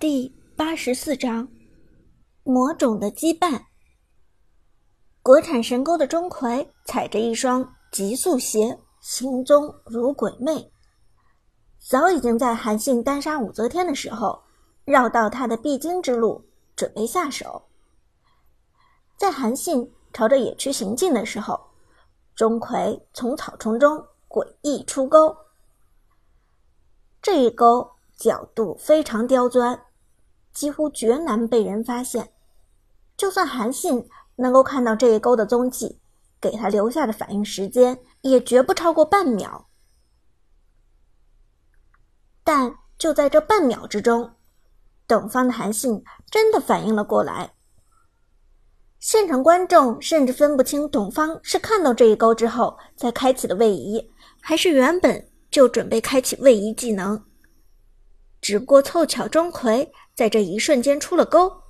第八十四章，魔种的羁绊。国产神钩的钟馗踩着一双极速鞋，行踪如鬼魅，早已经在韩信单杀武则天的时候，绕到他的必经之路，准备下手。在韩信朝着野区行进的时候，钟馗从草丛中诡异出钩，这一钩。角度非常刁钻，几乎绝难被人发现。就算韩信能够看到这一钩的踪迹，给他留下的反应时间也绝不超过半秒。但就在这半秒之中，董方的韩信真的反应了过来。现场观众甚至分不清董方是看到这一钩之后才开启的位移，还是原本就准备开启位移技能。只不过凑巧，钟馗在这一瞬间出了钩。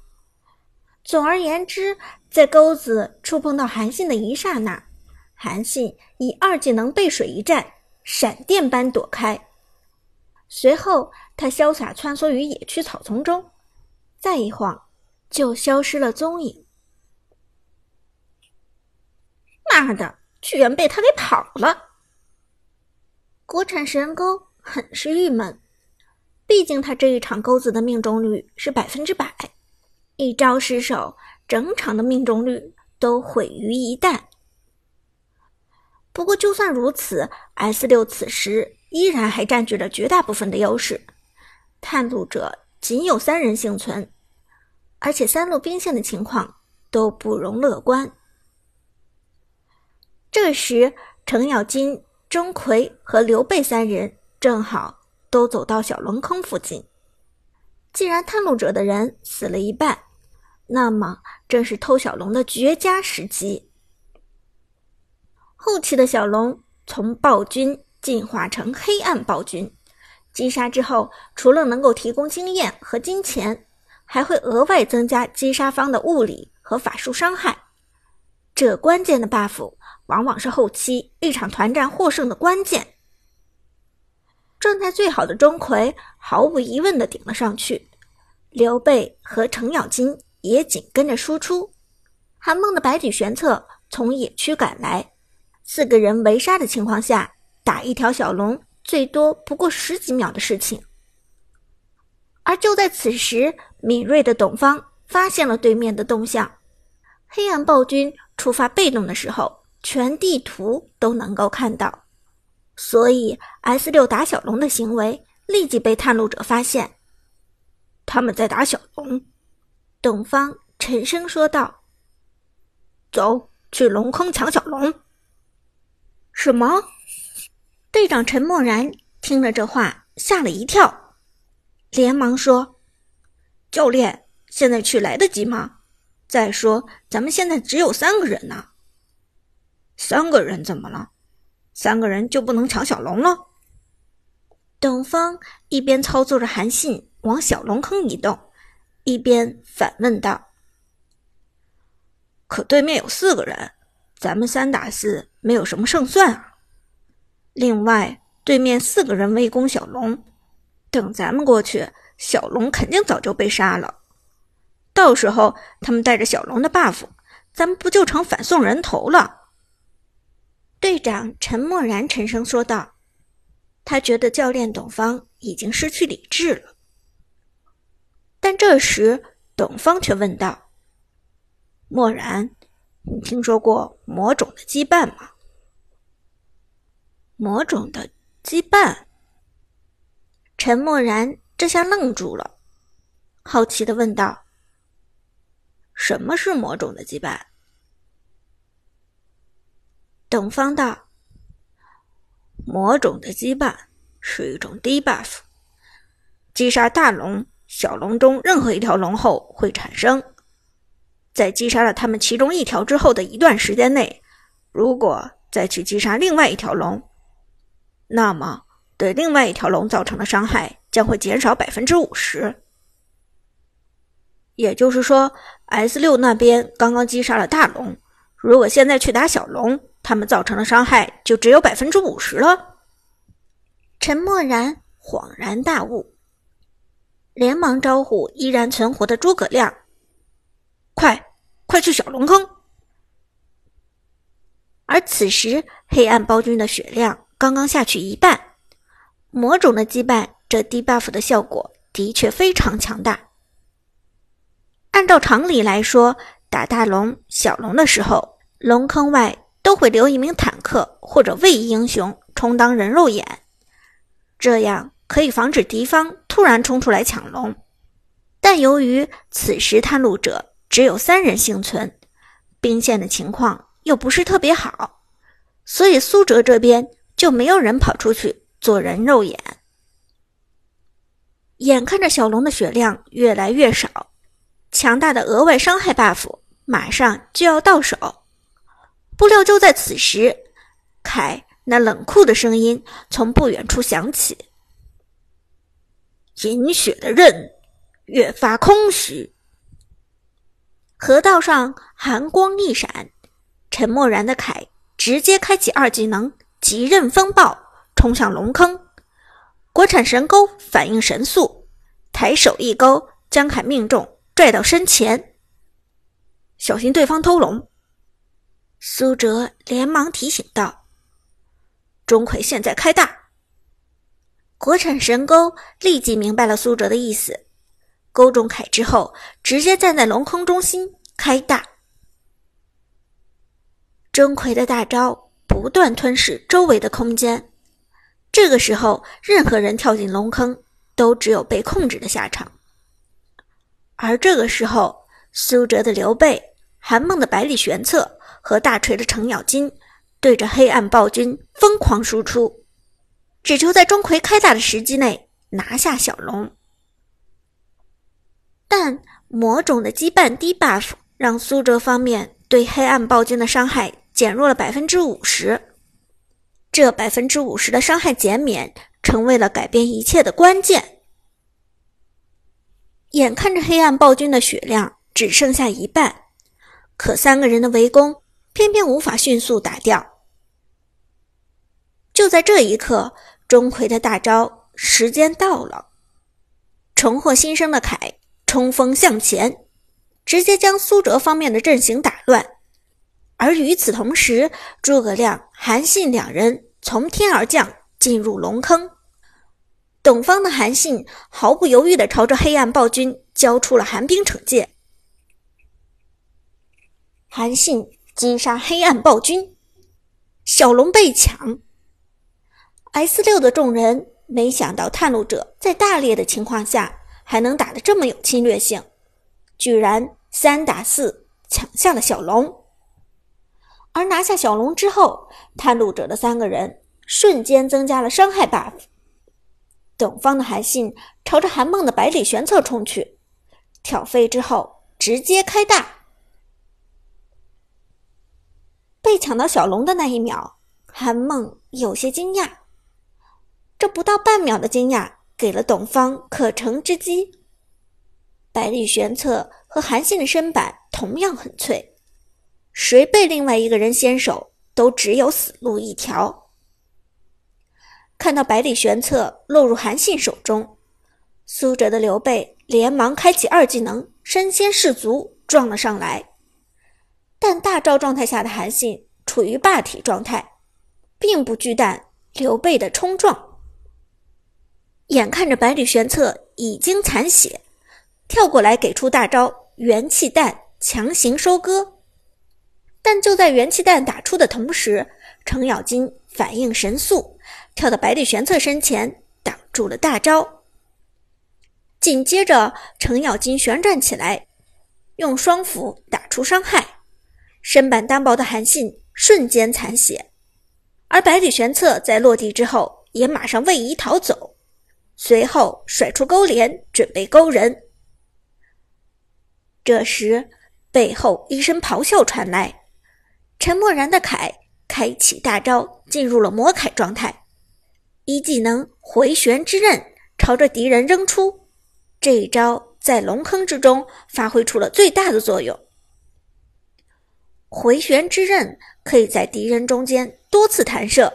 总而言之，在钩子触碰到韩信的一刹那，韩信以二技能背水一战，闪电般躲开。随后，他潇洒穿梭于野区草丛中，再一晃就消失了踪影。妈的，居然被他给跑了！国产神钩很是郁闷。毕竟他这一场钩子的命中率是百分之百，一招失手，整场的命中率都毁于一旦。不过就算如此，S 六此时依然还占据着绝大部分的优势，探路者仅有三人幸存，而且三路兵线的情况都不容乐观。这时，程咬金、钟馗和刘备三人正好。都走到小龙坑附近。既然探路者的人死了一半，那么正是偷小龙的绝佳时机。后期的小龙从暴君进化成黑暗暴君，击杀之后，除了能够提供经验和金钱，还会额外增加击杀方的物理和法术伤害。这关键的 buff 往往是后期一场团战获胜的关键。状态最好的钟馗毫无疑问的顶了上去，刘备和程咬金也紧跟着输出。韩梦的百里玄策从野区赶来，四个人围杀的情况下，打一条小龙最多不过十几秒的事情。而就在此时，敏锐的董方发现了对面的动向，黑暗暴君触发被动的时候，全地图都能够看到。所以，S 六打小龙的行为立即被探路者发现。他们在打小龙，董方沉声说道：“走去龙坑抢小龙。”什么？队长陈默然听了这话，吓了一跳，连忙说：“教练，现在去来得及吗？再说，咱们现在只有三个人呢。三个人怎么了？”三个人就不能抢小龙了？董方一边操作着韩信往小龙坑移动，一边反问道：“可对面有四个人，咱们三打四没有什么胜算啊。另外，对面四个人围攻小龙，等咱们过去，小龙肯定早就被杀了。到时候他们带着小龙的 buff，咱们不就成反送人头了？”队长陈默然沉声说道：“他觉得教练董方已经失去理智了。”但这时，董方却问道：“默然，你听说过魔种的羁绊吗？”魔种的羁绊。陈默然这下愣住了，好奇的问道：“什么是魔种的羁绊？”董方道：“魔种的羁绊是一种低 buff，击杀大龙、小龙中任何一条龙后会产生。在击杀了他们其中一条之后的一段时间内，如果再去击杀另外一条龙，那么对另外一条龙造成的伤害将会减少百分之五十。也就是说，S 六那边刚刚击杀了大龙，如果现在去打小龙。”他们造成的伤害就只有百分之五十了。陈默然恍然大悟，连忙招呼依然存活的诸葛亮：“快，快去小龙坑！”而此时，黑暗暴君的血量刚刚下去一半，魔种的羁绊，这低 buff 的效果的确非常强大。按照常理来说，打大龙、小龙的时候，龙坑外都会留一名坦克或者位移英雄充当人肉眼，这样可以防止敌方突然冲出来抢龙。但由于此时探路者只有三人幸存，兵线的情况又不是特别好，所以苏哲这边就没有人跑出去做人肉眼。眼看着小龙的血量越来越少。强大的额外伤害 buff 马上就要到手，不料就在此时，凯那冷酷的声音从不远处响起：“饮血的刃越发空虚。”河道上寒光一闪，沉默然的凯直接开启二技能极刃风暴，冲向龙坑。国产神钩反应神速，抬手一勾将凯命中。拽到身前，小心对方偷龙。苏哲连忙提醒道：“钟馗现在开大。”国产神钩立即明白了苏哲的意思，勾中凯之后，直接站在龙坑中心开大。钟馗的大招不断吞噬周围的空间，这个时候，任何人跳进龙坑，都只有被控制的下场。而这个时候，苏哲的刘备、韩梦的百里玄策和大锤的程咬金对着黑暗暴君疯狂输出，只求在钟馗开大的时机内拿下小龙。但魔种的羁绊低 buff 让苏哲方面对黑暗暴君的伤害减弱了百分之五十，这百分之五十的伤害减免成为了改变一切的关键。眼看着黑暗暴君的血量只剩下一半，可三个人的围攻偏偏无法迅速打掉。就在这一刻，钟馗的大招时间到了，重获新生的凯冲锋向前，直接将苏哲方面的阵型打乱。而与此同时，诸葛亮、韩信两人从天而降，进入龙坑。董方的韩信毫不犹豫地朝着黑暗暴君交出了寒冰惩戒。韩信击杀黑暗暴君，小龙被抢。S 六的众人没想到探路者在大劣的情况下还能打得这么有侵略性，居然三打四抢下了小龙。而拿下小龙之后，探路者的三个人瞬间增加了伤害 buff。董方的韩信朝着韩梦的百里玄策冲去，挑飞之后直接开大。被抢到小龙的那一秒，韩梦有些惊讶。这不到半秒的惊讶，给了董方可乘之机。百里玄策和韩信的身板同样很脆，谁被另外一个人先手，都只有死路一条。看到百里玄策落入韩信手中，苏哲的刘备连忙开启二技能身先士卒撞了上来。但大招状态下的韩信处于霸体状态，并不惧惮刘备的冲撞。眼看着百里玄策已经残血，跳过来给出大招元气弹强行收割。但就在元气弹打出的同时，程咬金反应神速。跳到百里玄策身前，挡住了大招。紧接着，程咬金旋转起来，用双斧打出伤害，身板单薄的韩信瞬间残血。而百里玄策在落地之后，也马上位移逃走，随后甩出勾连，准备勾人。这时，背后一声咆哮传来，沉默然的凯开启大招，进入了魔铠状态。一技能回旋之刃朝着敌人扔出，这一招在龙坑之中发挥出了最大的作用。回旋之刃可以在敌人中间多次弹射，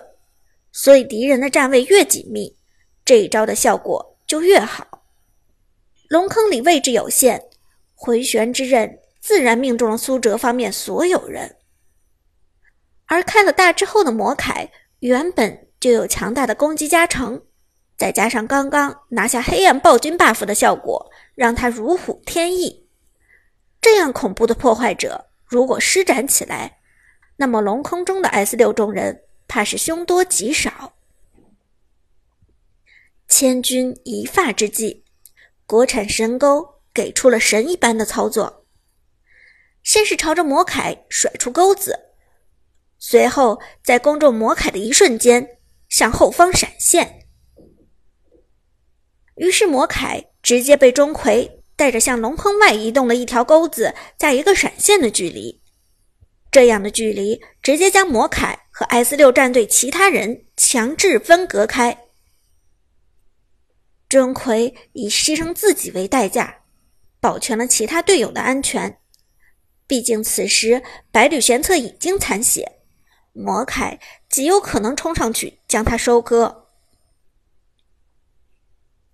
所以敌人的站位越紧密，这一招的效果就越好。龙坑里位置有限，回旋之刃自然命中了苏哲方面所有人。而开了大之后的魔铠原本就有强大的攻击加成，再加上刚刚拿下黑暗暴君 buff 的效果，让他如虎添翼。这样恐怖的破坏者，如果施展起来，那么龙坑中的 S 六众人怕是凶多吉少。千钧一发之际，国产神钩给出了神一般的操作，先是朝着魔铠甩出钩子。随后，在攻中魔铠的一瞬间，向后方闪现，于是魔铠直接被钟馗带着向龙坑外移动的一条钩子，在一个闪现的距离。这样的距离直接将魔铠和 S 六战队其他人强制分隔开。钟馗以牺牲自己为代价，保全了其他队友的安全。毕竟此时百里玄策已经残血。魔铠极有可能冲上去将他收割，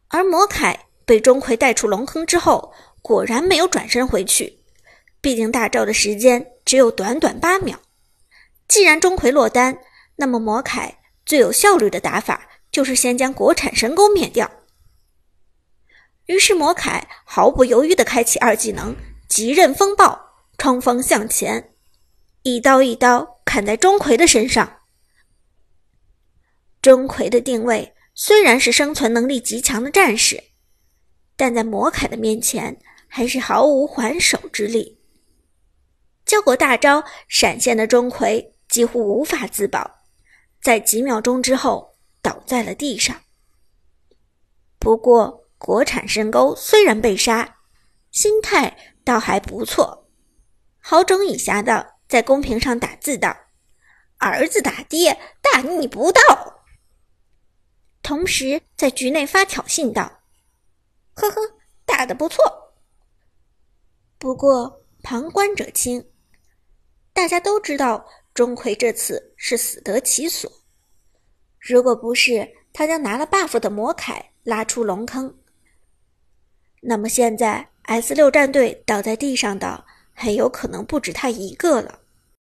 而魔铠被钟馗带出龙坑之后，果然没有转身回去。毕竟大招的时间只有短短八秒。既然钟馗落单，那么魔铠最有效率的打法就是先将国产神钩灭掉。于是魔铠毫不犹豫地开启二技能极刃风暴，冲锋向前，一刀一刀。砍在钟馗的身上。钟馗的定位虽然是生存能力极强的战士，但在魔铠的面前还是毫无还手之力。交过大招闪现的钟馗几乎无法自保，在几秒钟之后倒在了地上。不过国产神钩虽然被杀，心态倒还不错，好整以暇的。在公屏上打字道：“儿子打爹，大逆不道。”同时在局内发挑衅道：“呵呵，打的不错。”不过旁观者清，大家都知道钟馗这次是死得其所。如果不是他将拿了 buff 的魔铠拉出龙坑，那么现在 S 六战队倒在地上的很有可能不止他一个了。